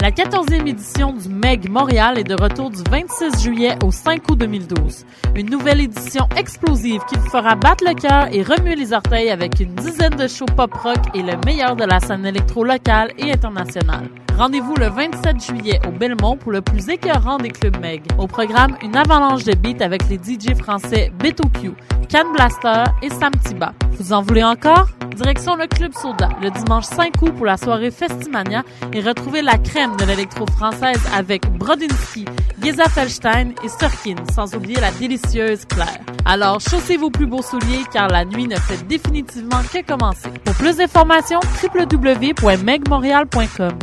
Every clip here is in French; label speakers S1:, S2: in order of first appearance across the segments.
S1: La 14e édition du MEG Montréal est de retour du 26 juillet au 5 août 2012. Une nouvelle édition explosive qui vous fera battre le cœur et remuer les orteils avec une dizaine de shows pop-rock et le meilleur de la scène électro locale et internationale. Rendez-vous le 27 juillet au Belmont pour le plus écœurant des clubs Meg. Au programme, une avalanche de beats avec les DJ français Beto Q, Can Blaster et Sam Tiba. Vous en voulez encore? Direction le Club Soda le dimanche 5 août pour la soirée Festimania et retrouvez la crème de l'électro française avec Brodinski, Geza Felstein et Surkin, sans oublier la délicieuse Claire. Alors chaussez vos plus beaux souliers car la nuit ne fait définitivement que commencer. Pour plus d'informations, www.megmontreal.com.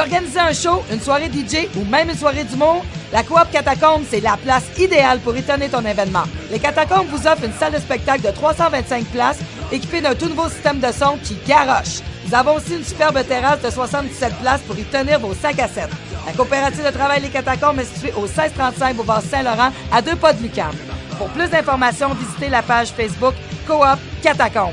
S2: Veux organiser un show, une soirée DJ ou même une soirée d'humour? La Coop Catacombe, c'est la place idéale pour étonner ton événement. Les Catacombes vous offrent une salle de spectacle de 325 places équipée d'un tout nouveau système de son qui garoche. Nous avons aussi une superbe terrasse de 77 places pour y tenir vos 5 à 7. La coopérative de travail Les Catacombes est située au 1635 Boulevard Saint-Laurent, à deux pas de Lucam. Pour plus d'informations, visitez la page Facebook Coop Catacombe.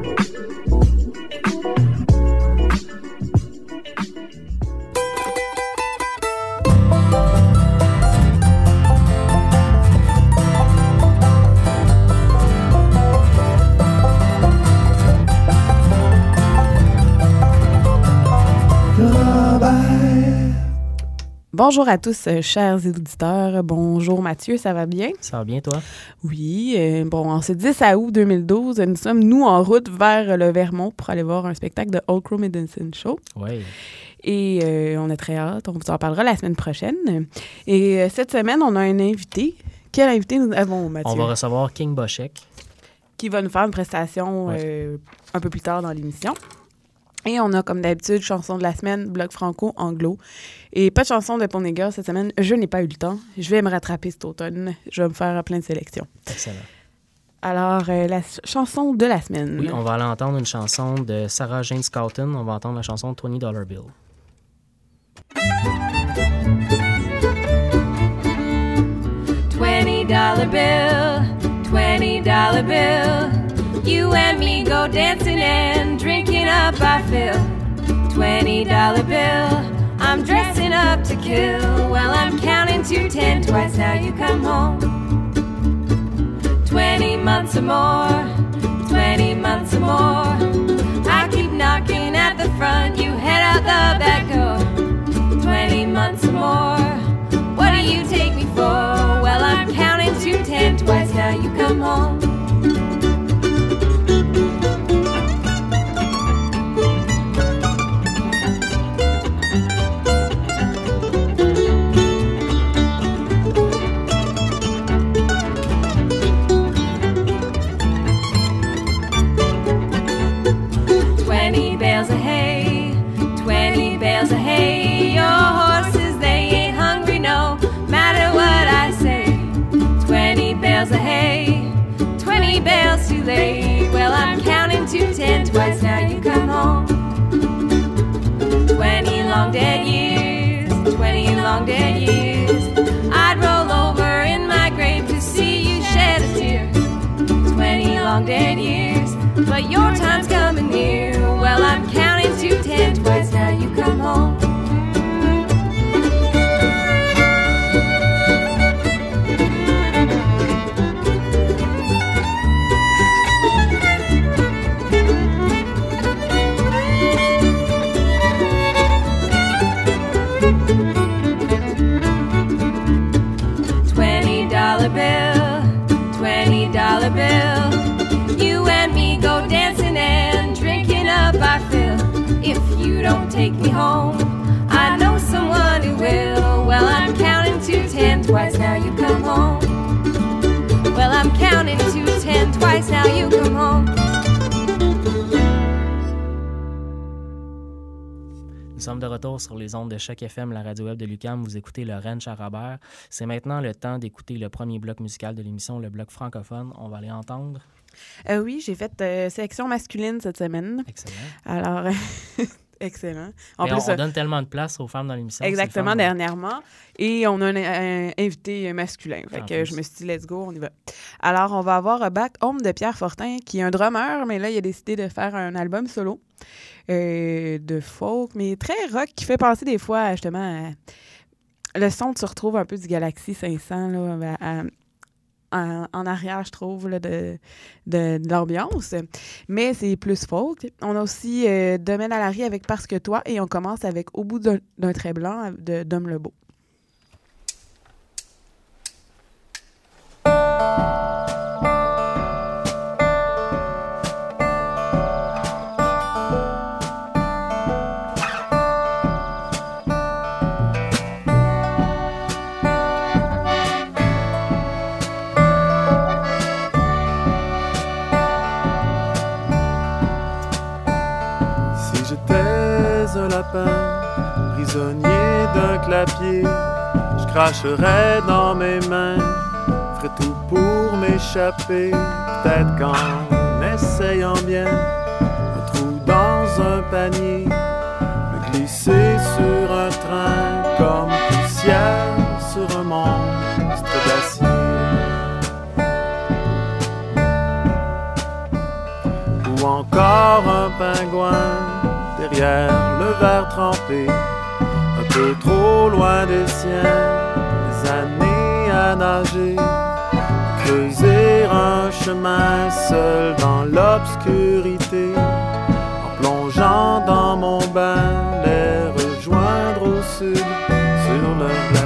S3: Bonjour à tous, euh, chers auditeurs. Bonjour Mathieu, ça va bien?
S4: Ça va bien, toi?
S3: Oui. euh, bon, en ce 10 août 2012, nous sommes, nous, en route vers le Vermont pour aller voir un spectacle de Old Crow Medicine Show.
S4: Oui.
S3: Et euh, on a très hâte. On vous en parlera la semaine prochaine. Et euh, cette semaine, on a un invité. Quel invité nous avons, Mathieu?
S4: On va recevoir King Boschek.
S3: Qui va nous faire une prestation
S4: Ouais.
S3: euh, un peu plus tard dans l'émission. Et on a, comme d'habitude, chanson de la semaine, bloc franco-anglo. Et pas de chanson de Ponega cette semaine. Je n'ai pas eu le temps. Je vais me rattraper cet automne. Je vais me faire plein de sélections.
S4: Excellent.
S3: Alors, euh, la ch- chanson de la semaine.
S4: Oui, on va aller entendre une chanson de Sarah Jane Scouten. On va entendre la chanson 20 Dollar Bill.
S5: Twenty dollar bill, twenty dollar bill. You and me go dancing and drinking up our fill. Twenty dollar bill, I'm dressing up to kill. Well, I'm counting to ten twice now. You come home. Twenty months or more, twenty months or more. I keep knocking at the front, you head out the back door. Twenty months or more. What do you take me for? Well, I'm counting to ten twice now. You come home. To ten twice now. You come home. Twenty long dead years, twenty long dead years. I'd roll over in my grave to see you shed a tear. Twenty long dead years, but your time's coming near. Well, I'm counting to ten twice now. You come home.
S4: Nous sommes de retour sur les ondes de Choc FM, la radio web de Lucam. Vous écoutez le Ranch à C'est maintenant le temps d'écouter le premier bloc musical de l'émission, le bloc francophone. On va aller entendre.
S3: Euh, oui, j'ai fait euh, sélection masculine cette semaine.
S4: Excellent.
S3: Alors, excellent. En plus,
S4: on, on
S3: euh,
S4: donne tellement de place aux femmes dans l'émission.
S3: exactement,
S4: fun.
S3: dernièrement. Et on a un, un invité masculin. Fait
S4: En
S3: que
S4: plus.
S3: je me suis dit, let's go, on y va. Alors, on va avoir Back Home de Pierre Fortin, qui est un drummer, mais là, il a décidé de faire un album solo euh, de folk, mais très rock, qui fait penser des fois, à, justement, à- le son, tu retrouves un peu du Galaxy 500, là, à- à- en, arrière, je trouve, de, de, l'ambiance. Mais c'est plus folk. On a aussi euh, Demain à la rue avec Parce que toi, et on commence avec Au bout d'un trait blanc de Dom Lebeau.
S6: Si je cracherais dans mes mains, ferais tout pour m'échapper. Peut-être qu'en essayant bien, un trou dans un panier, me glisser sur un train comme poussière sur un monstre d'acier. ou encore un pingouin derrière le verre trempé, trop loin des siens, des années à nager, creuser un chemin seul dans l'obscurité, en plongeant dans mon bain, les rejoindre au sud sur le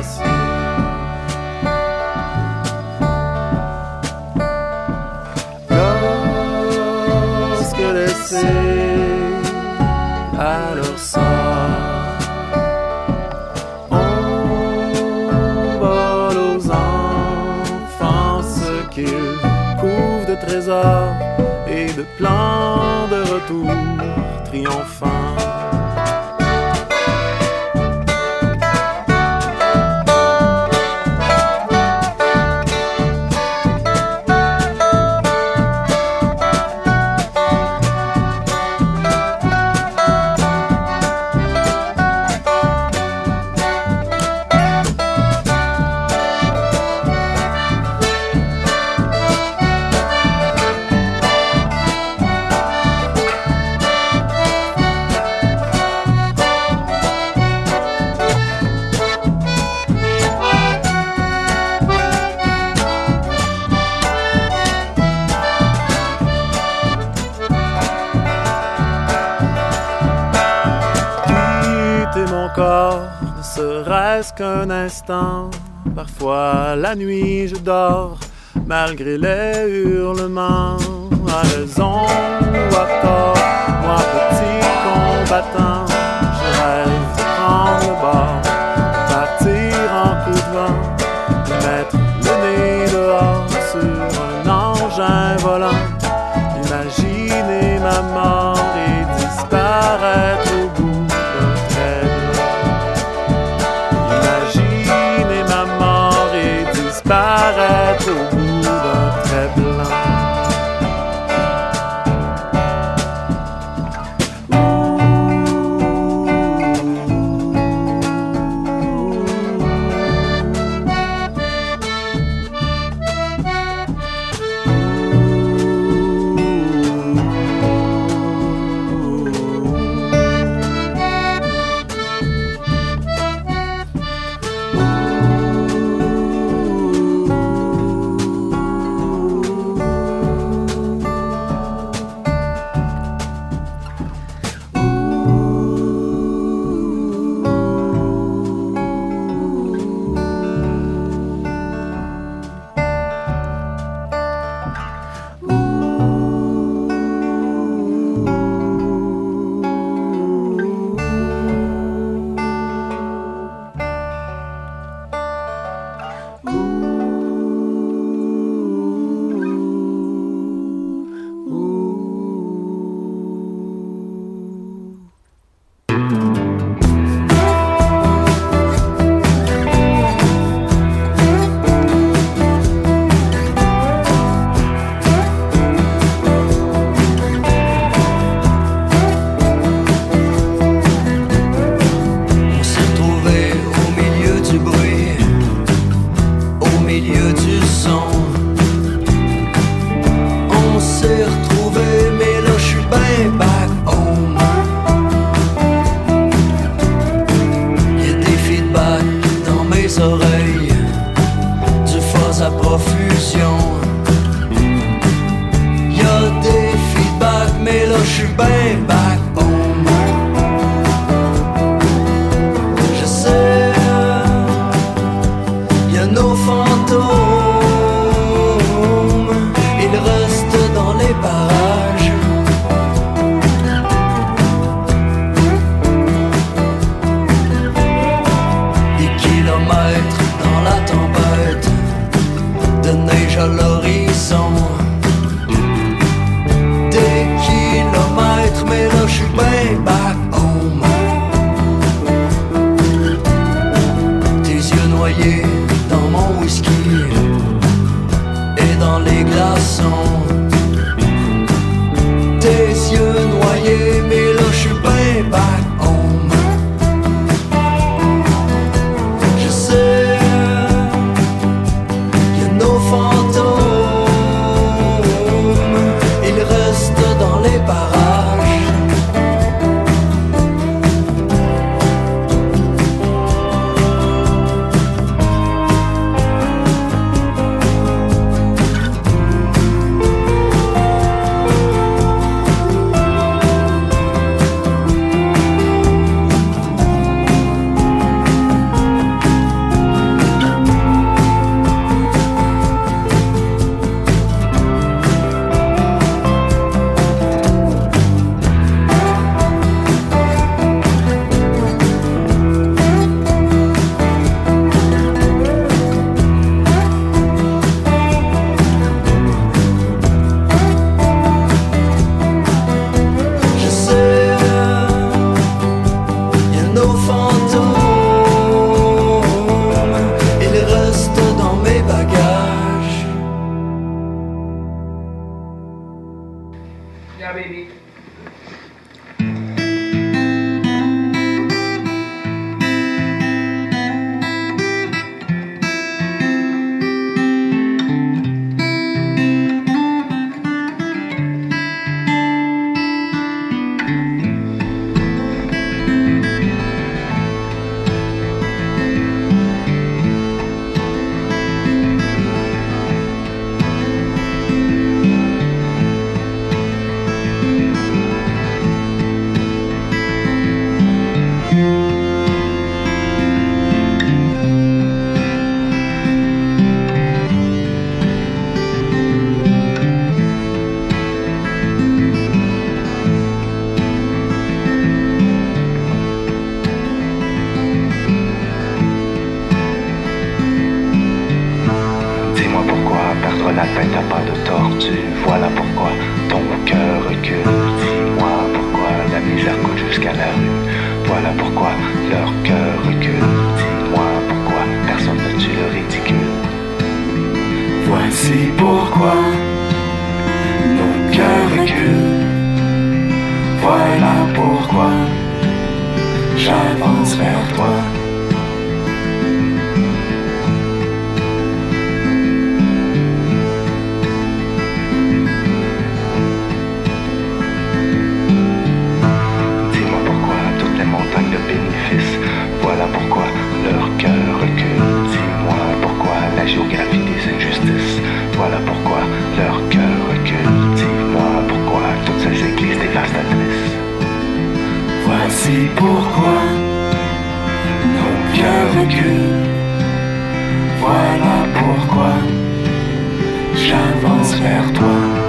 S6: instant. Parfois la nuit je dors, malgré les hurlements. À raison ou à tort, moi petit combattant,
S7: pourquoi perdre la tête à pas de tortue. Voilà pourquoi ton cœur recule. Dis-moi pourquoi la misère coûte jusqu'à la rue. Voilà pourquoi leur cœur recule. Dis-moi pourquoi personne ne tue le ridicule.
S8: Voici pourquoi nos cœurs reculent. Voilà pourquoi j'avance vers toi.
S7: Leur cœur recule. Dis-moi pourquoi toutes ces églises dévastatrices.
S8: Voici pourquoi nos cœurs reculent. Voilà pourquoi j'avance vers toi.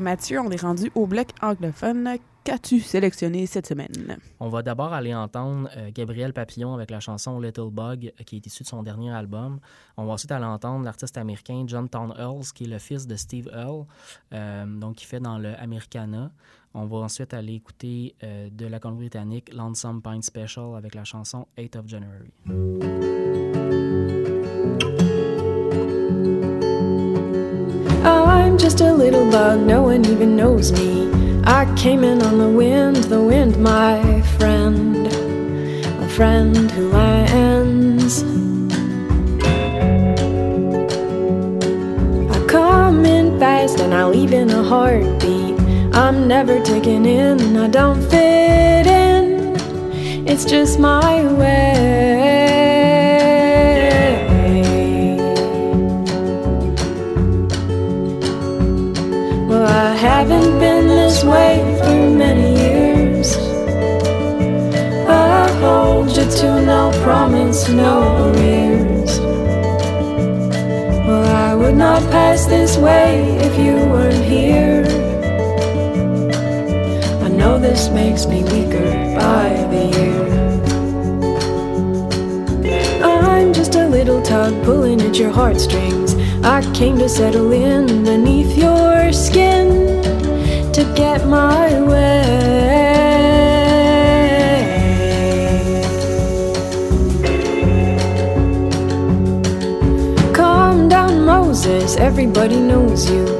S3: Mathieu, on est rendu au bloc anglophone. Qu'as-tu sélectionné cette semaine?
S4: On va d'abord aller entendre euh, Gabriel Papillon avec la chanson Little Bug, euh, qui est issue de son dernier album. On va ensuite aller entendre l'artiste américain John Town Earls, qui est le fils de Steve Earle, euh, donc qui fait dans le Americana. On va ensuite aller écouter de la Colombie-Britannique Lonesome Pine Special avec la chanson 8 of January.
S9: I'm just a little bug, no one even knows me. I came in on the wind, the wind, my friend, a friend who lands. I come in fast and I leave in a heartbeat. I'm never taken in, I don't fit in. It's just my way. Way for many years. I hold you to no promise, no arrears. Well, I would not pass this way if you weren't here. I know this makes me weaker by the year. I'm just a little tug pulling at your heartstrings. I came to settle in beneath your skin get my way. Calm down, Moses, everybody knows you.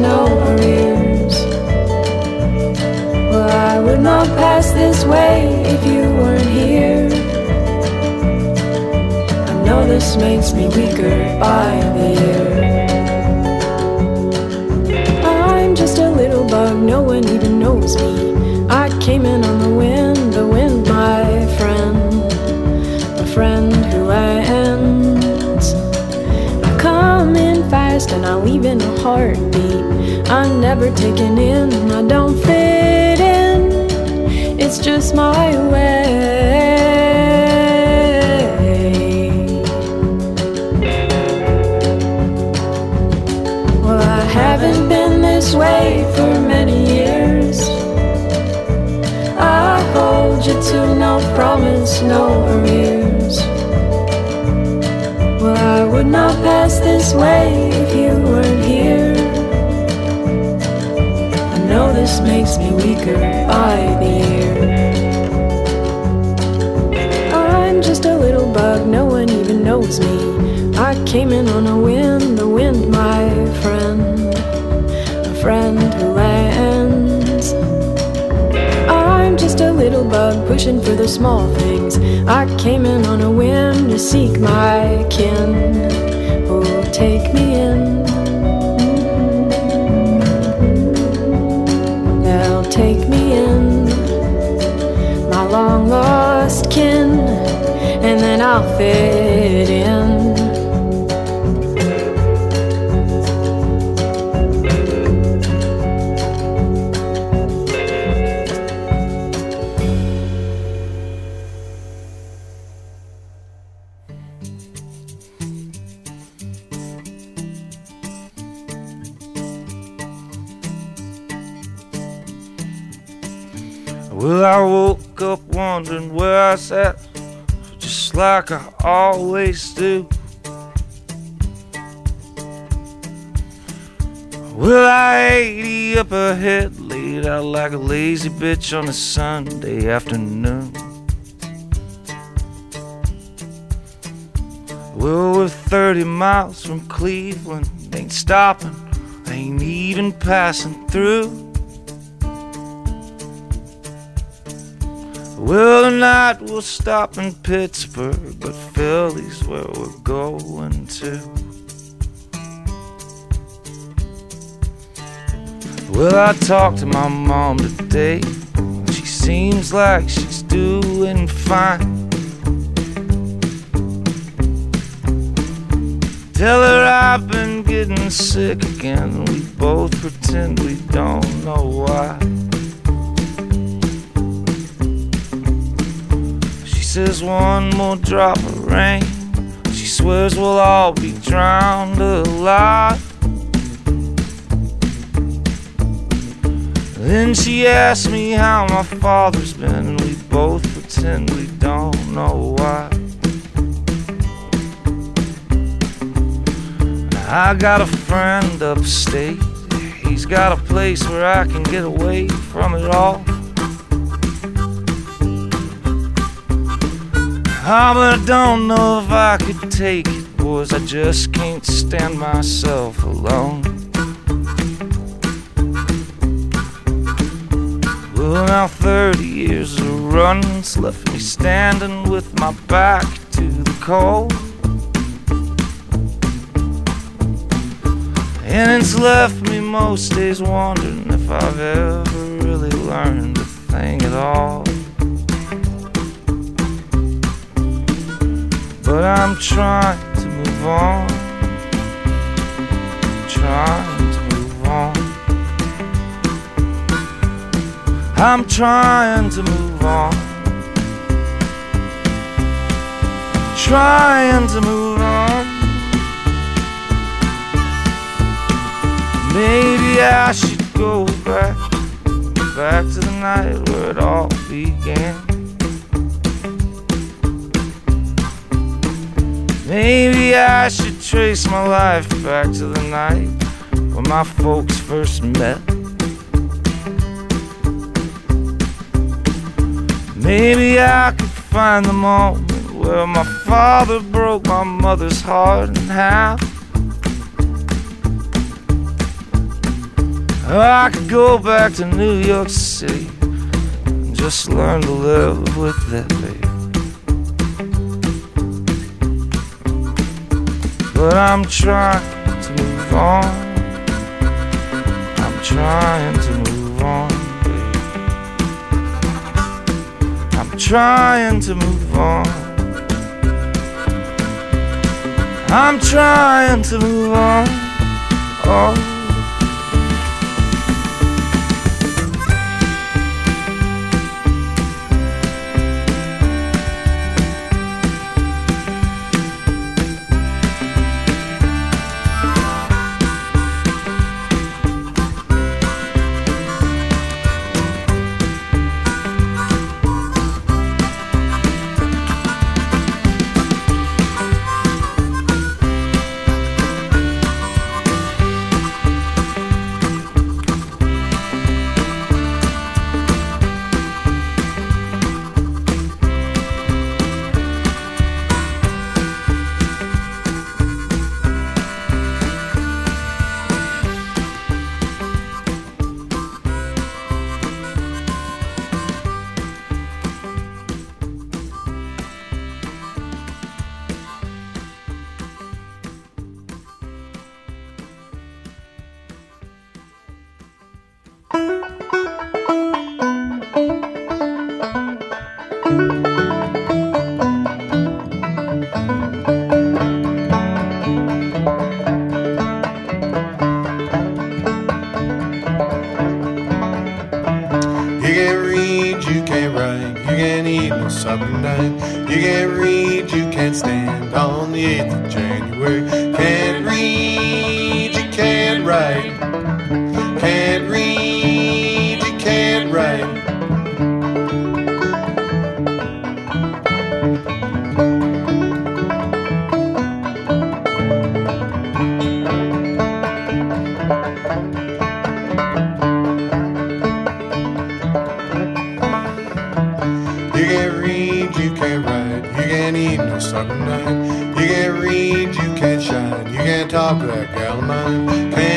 S9: No arrears. Well, I would not pass this way if you weren't here. I know this makes me weaker by the year. I'm just a little bug, no one even knows me. I came in on the wind, the wind, my friend, a friend who. I come in fast and I leave in a heartbeat. I'm never taken in, I don't fit in. It's just my way. Well, I haven't been this way for many years. I hold you to no promise, no arrears. Well, I would not pass this way if you weren't know this makes me weaker by the year. I'm just a little bug, no one even knows me. I came in on a wind, the wind, my friend, a friend who lands. I'm just a little bug pushing for the small things. I came in on a whim to seek my kin. Oh, take me long lost kin, and then I'll fit
S10: Well, I woke up wondering where I sat, just like I always do. Well, I 80 up ahead, laid out like a lazy bitch on a Sunday afternoon. Well, we're 30 miles from Cleveland, ain't stopping, ain't even passing through. Well, tonight we'll stop in Pittsburgh, but Philly's where we're going to. Well, I talked to my mom today. She seems like she's doing fine. Tell her I've been getting sick again. We both pretend we don't know why. Says one more drop of rain. She swears we'll all be drowned alive. Then she asks me how my father's been, and we both pretend we don't know why. I got a friend upstate. He's got a place where I can get away from it all. Ah, but I don't know if I could take it, boys. I just can't stand myself alone. Well, now 30 years of run's left me standing with my back to the cold. And it's left me most days wondering if I've ever really learned a thing at all. But I'm trying to move on. Trying to move on. I'm trying to move on. Trying to move on. Maybe I should go back, back to the night where it all began. Maybe I should trace my life back to the night when my folks first met. Maybe I could find the moment where my father broke my mother's heart in half. I could go back to New York City and just learn to live with that But I'm trying to move on. I'm trying to move on. I'm trying to move on. I'm trying to move on. Oh.
S11: You can't read, you can't shine, you can't talk that gal of mine. Can't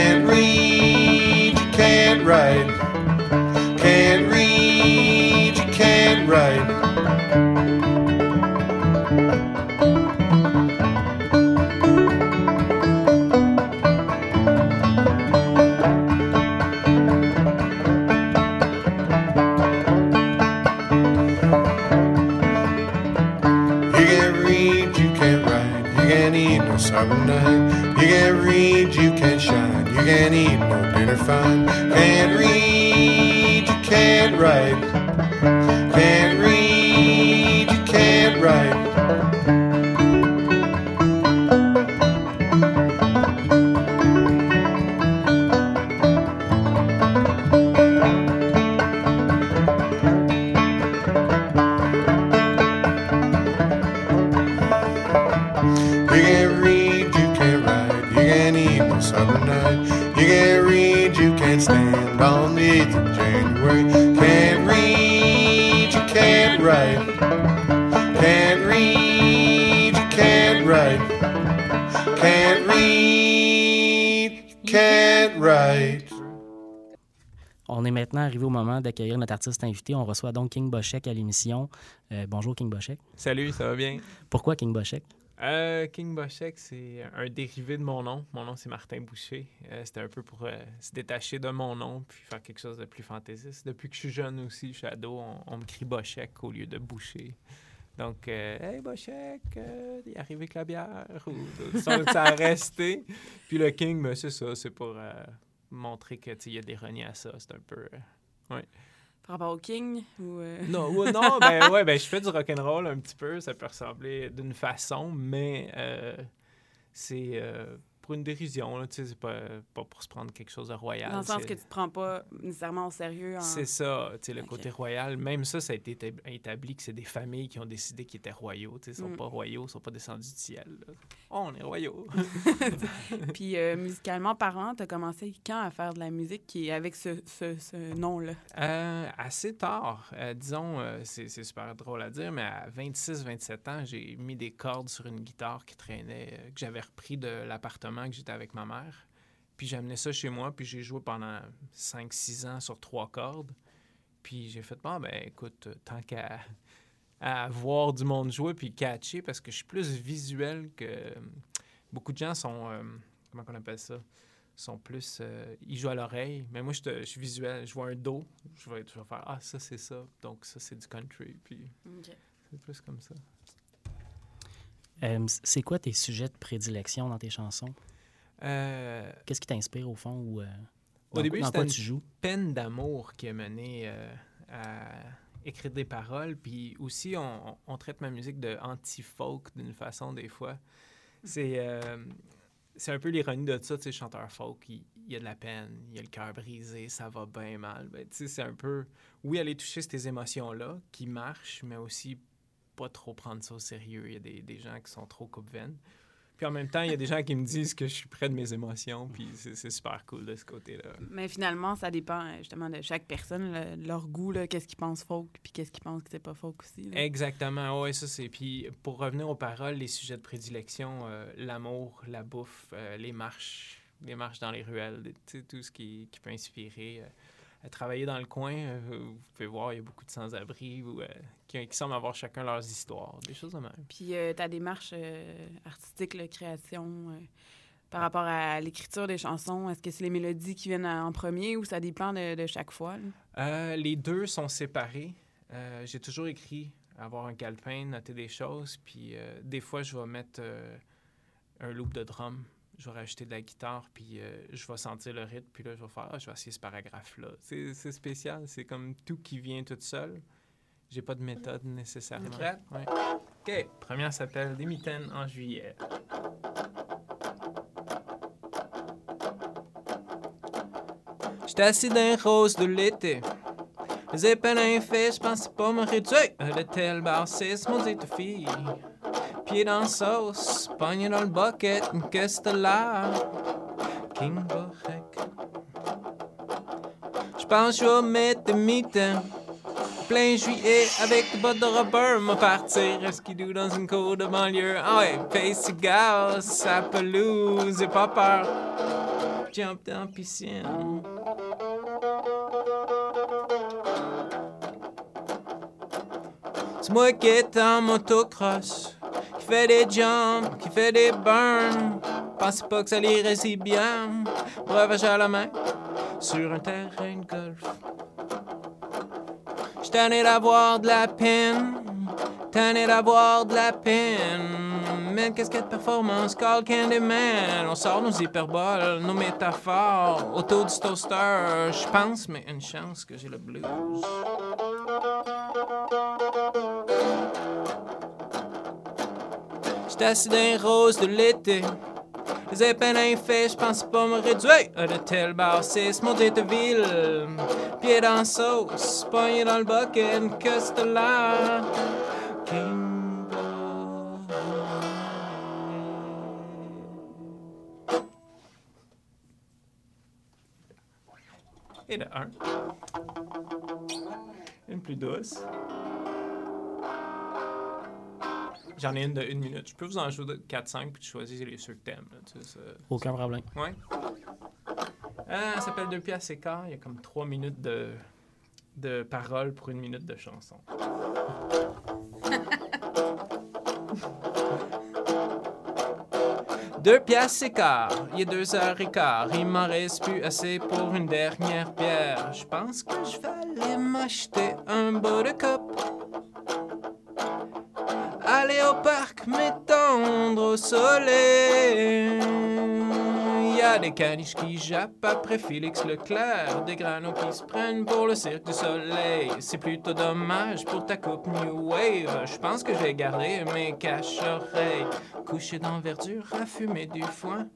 S4: d'accueillir notre artiste invité. On reçoit donc King Bochek à l'émission. Euh, bonjour King Bochek.
S12: Salut, ça va bien?
S4: Pourquoi King Bochek?
S12: Euh, King Bochek, c'est un dérivé de mon nom. Mon nom, c'est Martin Boucher. Euh, C'était un peu pour euh, se détacher de mon nom puis faire quelque chose de plus fantaisiste. Depuis que je suis jeune aussi, je suis ado, on, on me crie Bochek au lieu de Boucher. Donc, hey Bochek, il est arrivé avec la bière. Ou, ça, a resté. Puis le King, ben, c'est ça, c'est pour montrer que tu sais, il y a des reniers à ça. C'est un peu. ouais.
S3: Par rapport au King ou. euh,
S12: Non, non, ben ouais, ben je fais du rock'n'roll un petit peu, ça peut ressembler d'une façon, mais euh, c'est euh, pour une dérision, là, tu sais, c'est pas, pas pour se prendre quelque chose de royal.
S3: Dans le sens que tu te prends pas nécessairement au sérieux. En...
S12: C'est ça, tu sais, le côté royal. Même ça, ça a été étab- établi que c'est des familles qui ont décidé qu'ils étaient royaux. Tu sais, ils sont
S3: Mm.
S12: pas royaux, ils sont pas descendus du ciel. Oh, on est royaux.
S3: Puis euh, musicalement parlant, tu as commencé quand à faire de la musique qui est avec ce, ce, ce nom-là?
S12: Euh, assez tard. Euh, disons, c'est c'est super drôle à dire, mais à 26-27 ans, j'ai mis des cordes sur une guitare qui traînait, que j'avais repris de l'appartement que j'étais avec ma mère. Puis amené ça chez moi, puis j'ai joué pendant 5-6 ans sur trois cordes. Puis j'ai fait, bon, ben écoute, euh, tant qu'à à voir du monde jouer puis catcher, parce que je suis plus visuel que... Beaucoup de gens sont... euh, comment on appelle ça? sont plus. euh, ils jouent à l'oreille, mais moi, je, te- je suis visuel. Je vois un do, je vais, je vais faire Ah, ça, c'est ça. Donc, ça, c'est du country. Puis, c'est plus comme ça.
S4: Euh, c'est quoi tes sujets de prédilection dans tes chansons?
S12: Euh,
S4: Qu'est-ce qui t'inspire au fond ou euh,
S12: au
S4: dans,
S12: début, c'était
S4: quoi
S12: une
S4: tu joues?
S12: peine d'amour qui a mené à écrire des paroles. Puis aussi, on, on traite ma musique de anti-folk d'une façon, des fois. C'est. c'est un peu l'ironie de ça, tu sais, chanteur folk, il, il y a de la peine, il y a le cœur brisé, ça va bien mal. Ben, tu sais, c'est un peu, oui, aller toucher ces émotions-là qui marchent, mais aussi pas trop prendre ça au sérieux. Il y a des, des gens qui sont trop coupe-veine. Puis en même temps, il y a des gens qui me disent que je suis près de mes émotions, puis c'est super cool de ce côté-là.
S3: Mais finalement, ça dépend euh, justement de chaque personne, le- leur goût, là, qu'est-ce qu'ils pensent folk, puis qu'est-ce qu'ils pensent que c'est pas folk aussi. là.
S12: Exactement, oui, ça c'est. Puis pour revenir aux paroles, les sujets de prédilection, euh, l'amour, la bouffe, euh, les marches, les marches dans les ruelles, tout ce qui, qui peut inspirer. euh, travailler dans le coin, euh, vous pouvez voir, il y a beaucoup de sans-abri euh, qui, qui semblent avoir chacun leurs histoires, des choses de même.
S3: Puis euh, ta démarche artistique, la création, par rapport à l'écriture des chansons, est-ce que c'est les mélodies qui viennent en premier ou ça dépend de, de chaque fois?
S12: Euh, les deux sont séparés. Euh, J'ai toujours écrit, avoir un calepin, noter des choses, puis euh, des fois, je vais mettre un loop de drum, je vais rajouter de la guitare, puis euh, je vais sentir le rythme, puis là, je vais faire, ah, je vais essayer ce paragraphe-là. C'est spécial, c'est comme tout qui vient tout seul. J'ai pas de méthode nécessairement.
S13: Ok.
S12: Ouais. OK, première s'appelle Des mitaines en juillet. J'étais assis dans les roses de l'été. Les épines fait, je pensais pas me réduire. Le c'est ce maudite fille. Pied dans sauce, pogné dans le bucket, qu'est-ce que là? King Borek. J'pense que je vais mettre des mitaines. Plein juillet avec des bottes de rubber, me partir à skidoo dans une cour de banlieue? Ah ouais, paye cigare, ça pelouse, j'ai pas peur. Jump dans la piscine. C'est moi qui est en motocross, qui fait des jumps, qui fait des burns. Pensez pas que ça irait si bien. Breuvage à la main, sur un terrain de golf. J'suis tanné d'avoir de la peine, tanné d'avoir de la peine. A de performance? Call Candyman? On sort nos hyperboles, nos métaphores autour du toaster. J'pense, mais une chance que j'ai le blues. J'étais assis dans les roses de l'été. Les épines fait, j'pense pas me réduire à de tels bassistes. Monter de ville, pied dans sauce, pogné dans le bucket, que c'était là. Et de un. Une plus douce. J'en ai une de une minute. Je peux vous en jouer de 4-5 puis tu choisis les ceux que t'aimes. là, tu sais, ça-
S4: Aucun problème.
S12: Ouais. Ah, ça s'appelle Deux pièces et quart. Il y a comme 3 minutes de, de paroles pour une minute de chanson. Deux pièces et quart, il est deux heures et quart. Il m'en reste plus assez pour une dernière bière. Je pense que je vais aller m'acheter un buttercup. Au parc, m'étendre au soleil. Des caniches qui jappent après Félix Leclerc, des granos qui se prennent pour le cirque du soleil. C'est plutôt dommage pour ta coupe New Wave. Je pense que je vais garder mes caches-oreilles. Couché dans verdure, à fumer du foin.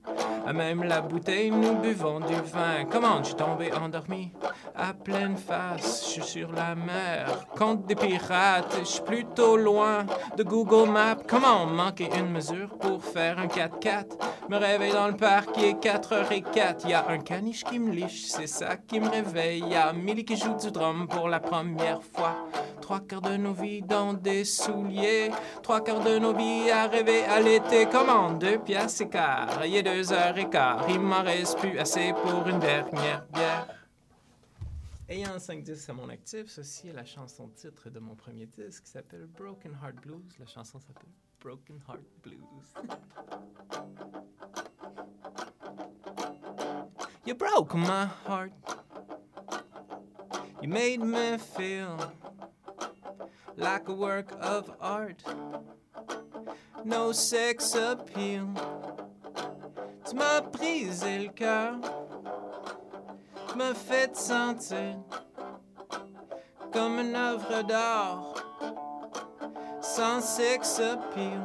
S12: À même la bouteille, nous buvons du vin. Comment je suis tombé endormi? À pleine face? Je suis sur la mer, contre des pirates. Je suis plutôt loin de Google Maps. Comment manquer une mesure pour faire un 4x4? Me réveille dans le parc, il est 4h04. Y a un caniche qui me liche, c'est ça qui me réveille. Y a Millie qui joue du drum pour la première fois. Trois quarts de nos vies dans des souliers. Trois quarts de nos vies à rêver à l'été. Comment deux piastres et quart? Il est deux heures et quart. Il m'en reste plus assez pour une dernière bière. Ayant 5 disques à mon actif, ceci est la chanson titre de mon premier disque qui s'appelle Broken Heart Blues. La chanson s'appelle Broken Heart Blues. You broke my heart. You made me feel like a work of art. No sex appeal. Tu m'as brisé le cœur. Tu m'as fait sentir comme une œuvre d'art sans sex appeal.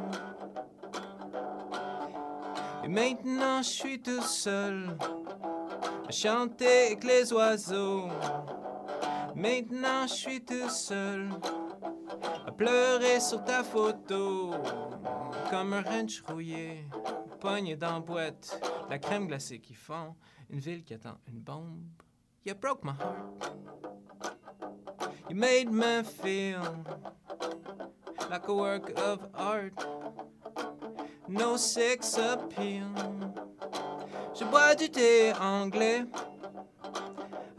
S12: Et maintenant je suis tout seul chanter avec les oiseaux. Maintenant je suis tout seul à pleurer sur ta photo comme un ranch rouillé, pogné dans la boîte, la crème glacée qui fond, une ville qui attend une bombe. You broke my heart. You made me feel like a work of art. No sex appeal. Je bois du thé anglais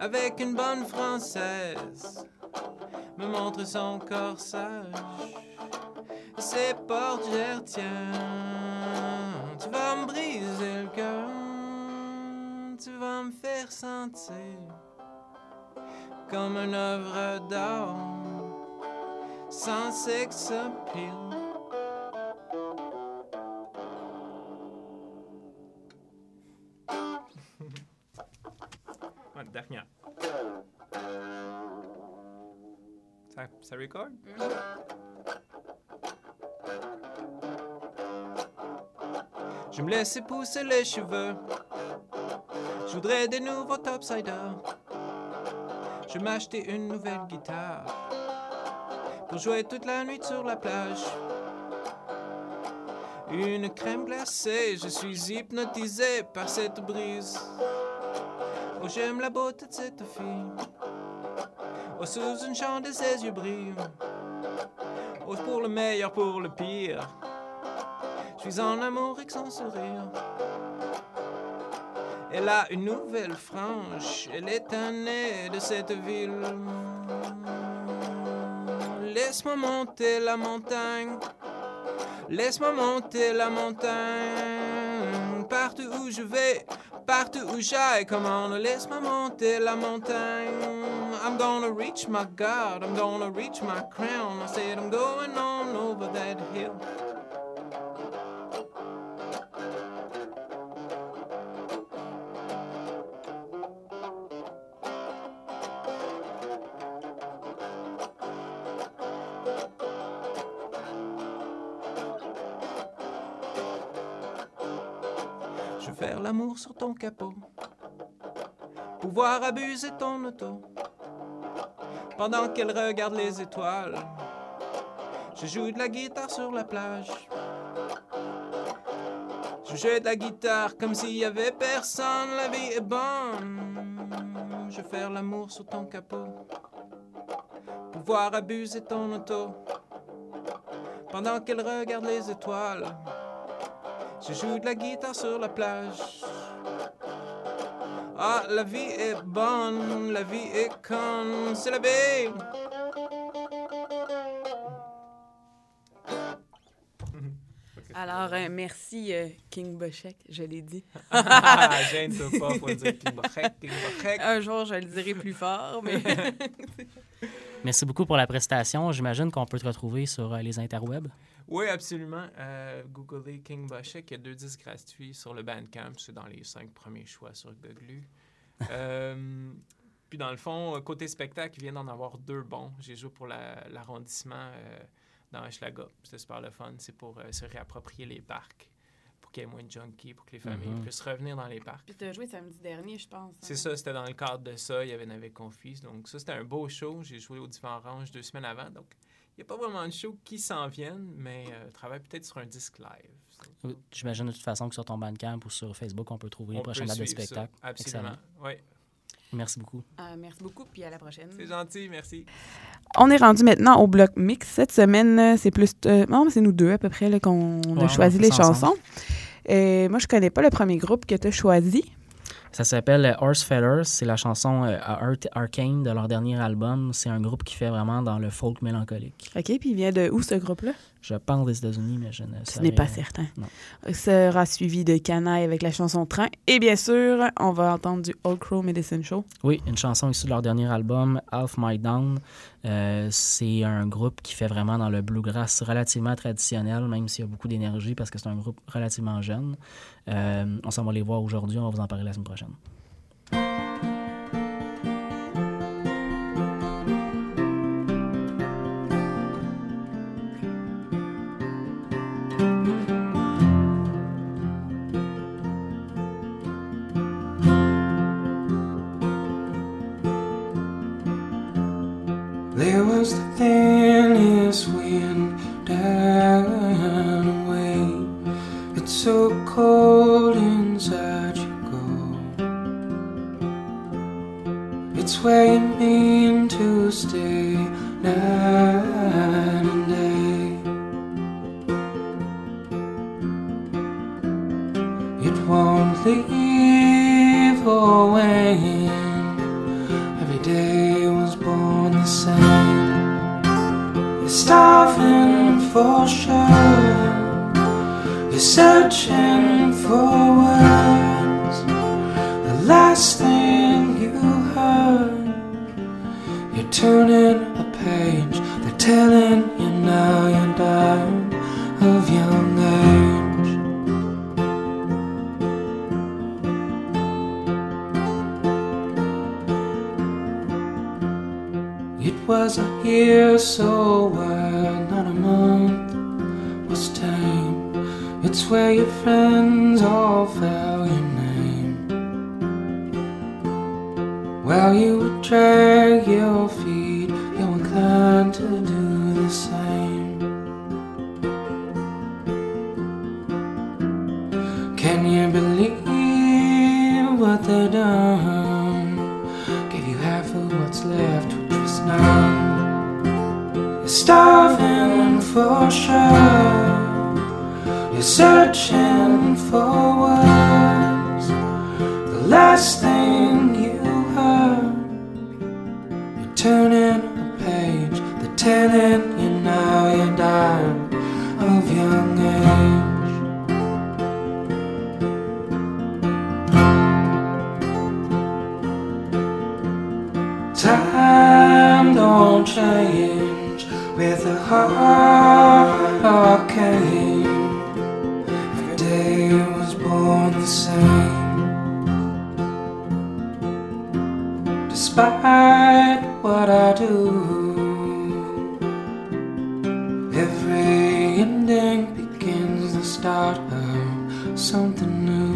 S12: avec une bonne française. Me montre son corsage. Ses portières, tiens. Tu vas me briser le cœur. Tu vas me faire sentir comme une œuvre d'art sans sex appeal. Je me laisser pousser les cheveux. Je voudrais des nouveaux topsiders. Je m'acheter une nouvelle guitare pour jouer toute la nuit sur la plage. Une crème glacée, je suis hypnotisé par cette brise. Oh, j'aime la beauté de cette fille. Sous une chandelle, ses yeux brillent. Oh, pour le meilleur, pour le pire. Je suis en amour avec son sourire. Elle a une nouvelle frange, elle est un nez de cette ville. Laisse-moi monter la montagne, laisse-moi monter la montagne. Partout où je vais, partout où j'aille, come on, laisse-moi monter la montagne. I'm gonna reach my God, I'm gonna reach my crown. I said I'm going on over that hill. L'amour sur ton capot. Pouvoir abuser ton auto. Pendant qu'elle regarde les étoiles. Je joue de la guitare sur la plage. Je joue de la guitare comme s'il y avait personne. La vie est bonne. Je veux faire l'amour sur ton capot. Pouvoir abuser ton auto. Pendant qu'elle regarde les étoiles. Je joue de la guitare sur la plage. Ah, la vie est bonne, la vie est conne, c'est la vie.
S3: Alors, euh, merci, euh, King Bochek, je l'ai dit.
S12: Gêne-toi pas, faut dire King Bochek, King Bochek.
S3: Un jour, je le dirai plus fort, mais...
S4: Merci beaucoup pour la prestation. J'imagine qu'on peut te retrouver sur euh, les interwebs.
S12: Oui, absolument. Euh, googlez King Bochek, il y a deux disques gratuits sur le Bandcamp, c'est dans les cinq premiers choix sur Goglu. Euh, puis dans le fond, côté spectacle, il vient d'en avoir deux bons. J'ai joué pour la- l'arrondissement euh, dans Hochelaga. C'était super le fun. C'est pour euh, se réapproprier les parcs, pour qu'il y ait moins de junkies, pour que les familles
S4: Mhm.
S12: puissent revenir dans les parcs.
S3: Puis tu as joué samedi dernier, je pense.
S12: C'est
S3: hein?
S12: ça, c'était dans le cadre de ça. Il y avait Navec Confis. Donc, ça, c'était un beau show. J'ai joué au Divan Orange deux semaines avant. Donc, n'y a pas vraiment de show qui s'en viennent, mais euh, travaille peut-être sur un disque live.
S4: Euh, J'imagine de toute façon que sur ton Bandcamp ou sur Facebook, on peut trouver les prochaines dates de
S12: ça.
S4: spectacle.
S12: Absolument. Oui.
S4: Merci beaucoup.
S3: Euh, merci beaucoup, puis à la prochaine.
S12: C'est gentil, merci.
S3: On est rendu maintenant au bloc mix. Cette semaine, euh, c'est plus. euh, non, mais c'est nous deux à peu près là, qu'on
S4: Ouais,
S3: a choisi les chansons. Et moi, je connais pas le premier groupe que tu as choisi.
S4: Ça s'appelle euh, Horse Feathers. C'est la chanson euh, Art- Arcane de leur dernier album. C'est un groupe qui fait vraiment dans le folk mélancolique.
S3: OK, puis il vient de où ce groupe-là?
S4: Je pense des États-Unis, mais je ne sais
S3: Ce n'est pas certain.
S4: Non.
S3: Sera suivi de Canaille avec la chanson Train. Et bien sûr, on va entendre du Old Crow Medicine Show.
S4: Oui, une chanson issue de leur dernier album, Half My Down. Euh, c'est un groupe qui fait vraiment dans le bluegrass relativement traditionnel, même s'il y a beaucoup d'énergie parce que c'est un groupe relativement jeune. Euh, on s'en va les voir aujourd'hui, on va vous en parler la semaine prochaine.
S13: For sure. You're searching for words. The last thing you heard. You're turning a page. They're telling you now you're dying of young age. It was a year so wild, was tame. It's where your friends all vow your name. While you would drag your feet, you're inclined to do the same. Can you believe what they've done? Give you half of what's left, which was none. Starving for sure. You're searching for words. The last thing you heard. You're turning a page. They're telling you now you're dying a hurricane. Every day was born the same. Despite what I do, every ending begins the start of something new.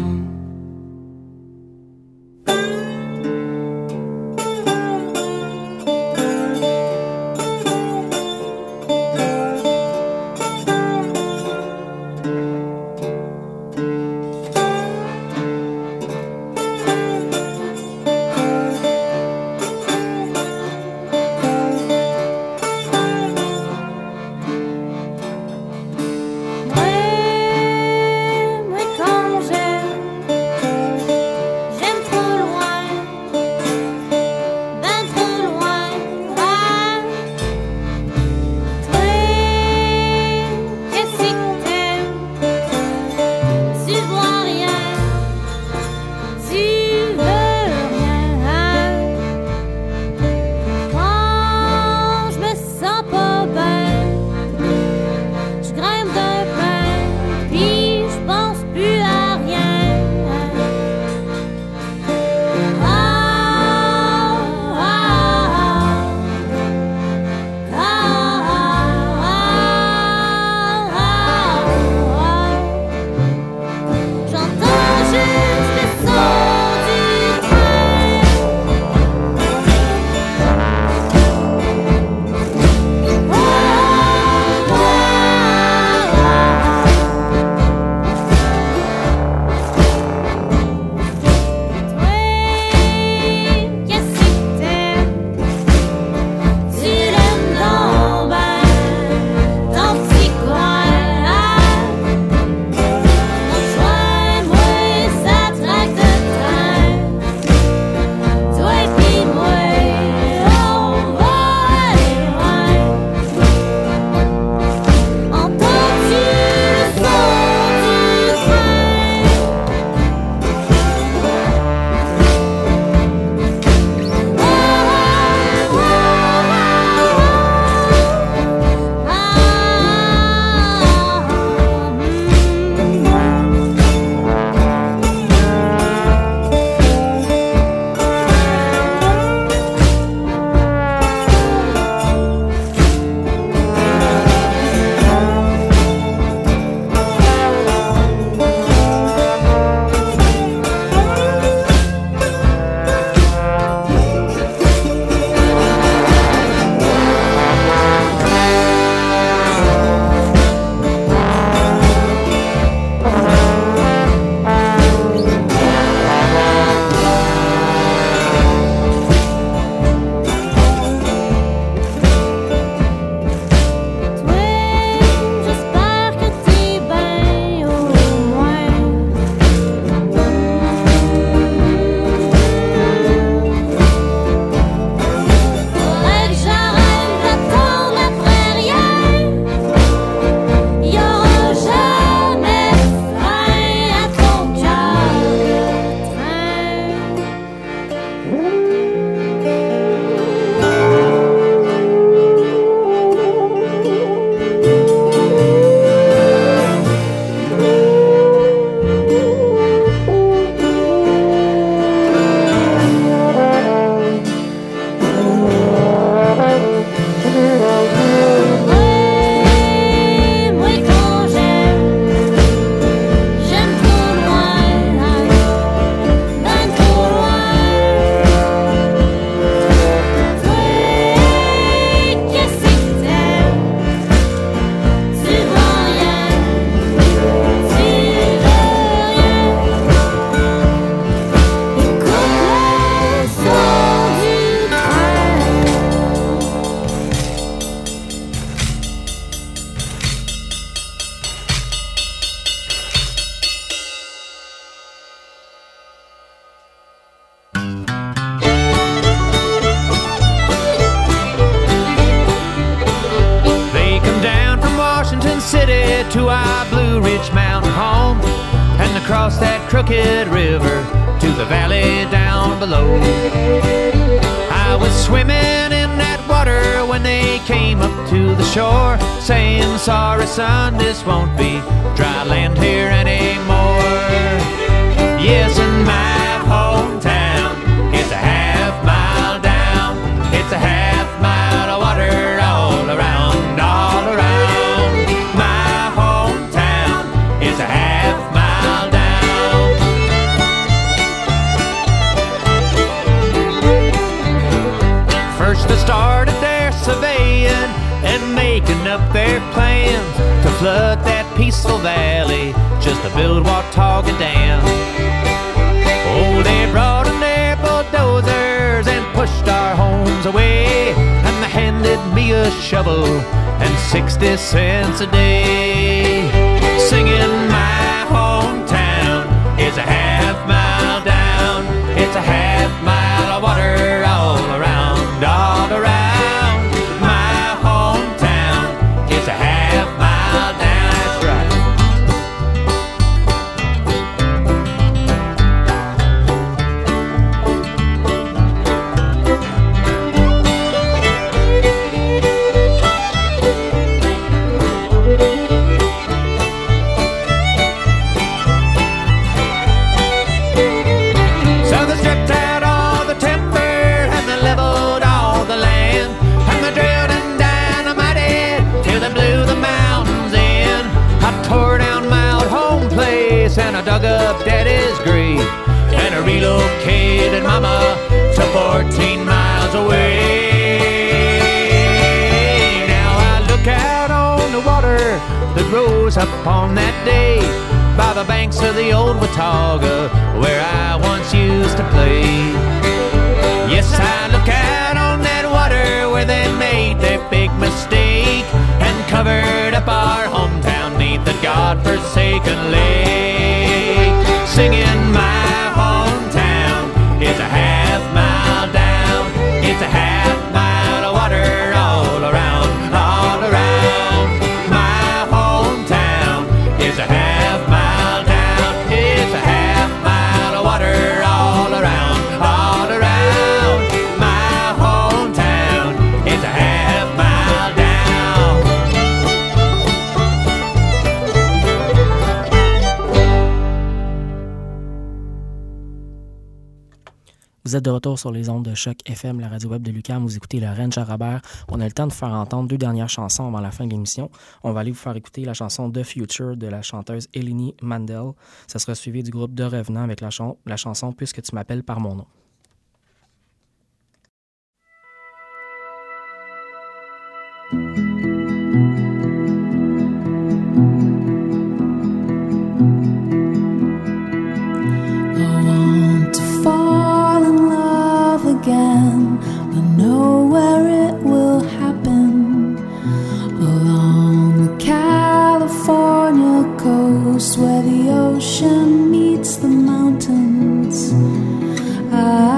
S14: Peaceful valley just to build Watauga Dam. Oh, they brought in their bulldozers and pushed our homes away, and they handed me a shovel and 60 cents a day. Singing my hometown is a half mile down, it's a half up on that day by the banks of the old Watauga where I once used to play. Yes, I look out on that water where they made their big mistake and covered up our hometown neath the God-forsaken lake. Singing my
S4: de retour sur les ondes de choc FM, la radio web de Lucam. Vous écoutez le Rennes Jarabert. On a le temps de faire entendre deux dernières chansons avant la fin de l'émission. On va aller vous faire écouter la chanson The Future de la chanteuse Eleni Mandel. Ça sera suivi du groupe De Revenant avec la, la chanson Puisque tu m'appelles par mon nom.
S15: Coast where the ocean meets the mountains. I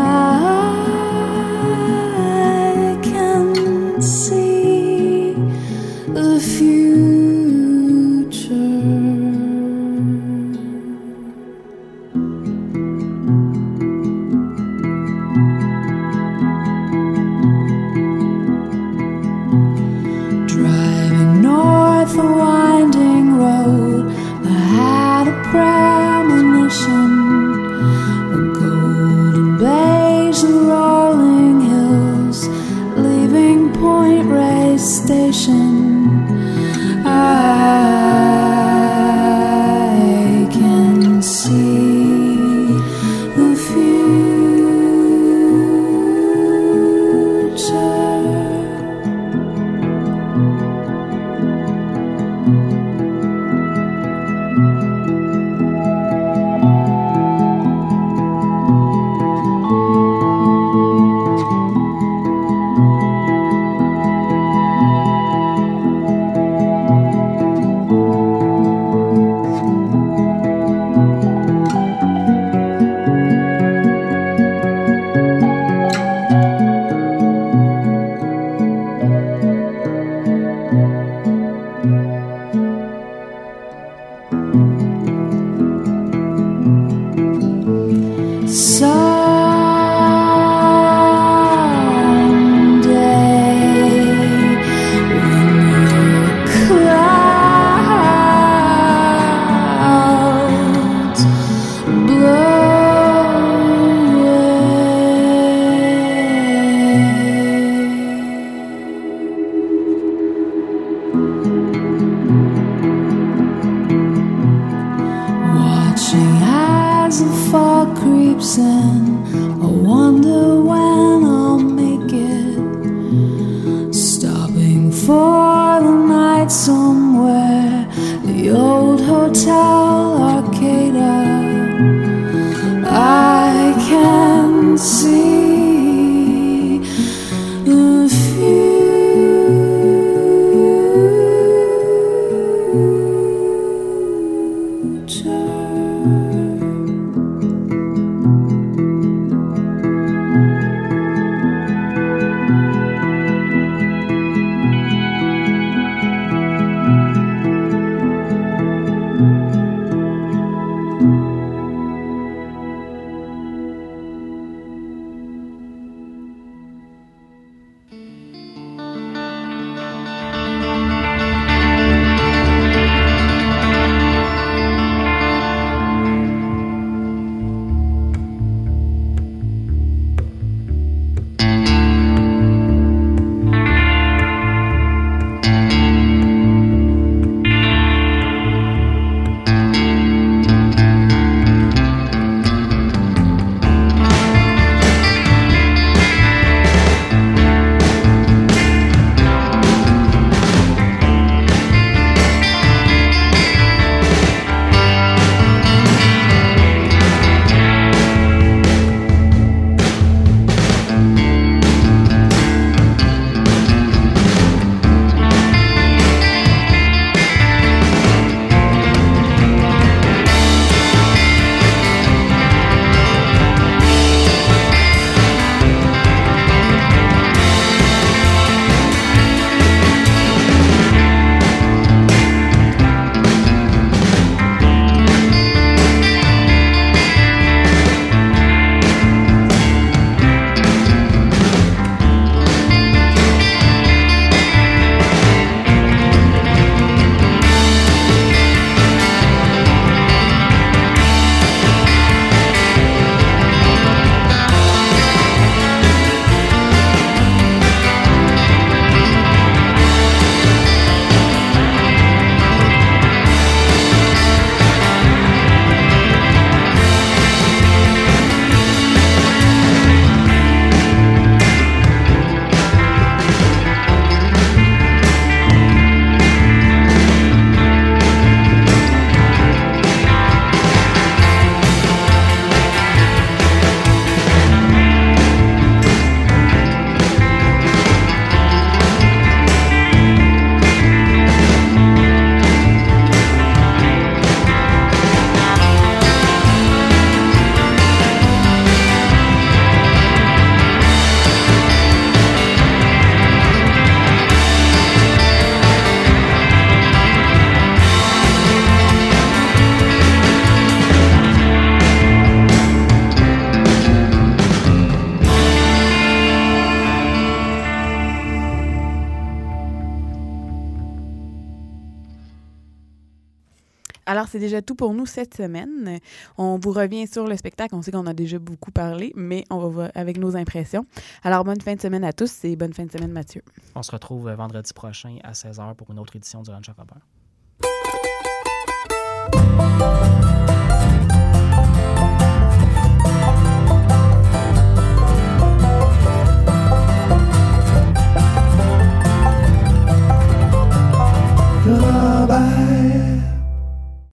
S3: pour nous cette semaine. On vous revient sur le spectacle. On sait qu'on a déjà beaucoup parlé, mais on va voir avec nos impressions. Alors, bonne fin de semaine à tous et bonne fin de semaine, Mathieu.
S4: On se retrouve euh, vendredi prochain à 16h pour une autre édition du Lunch Robert.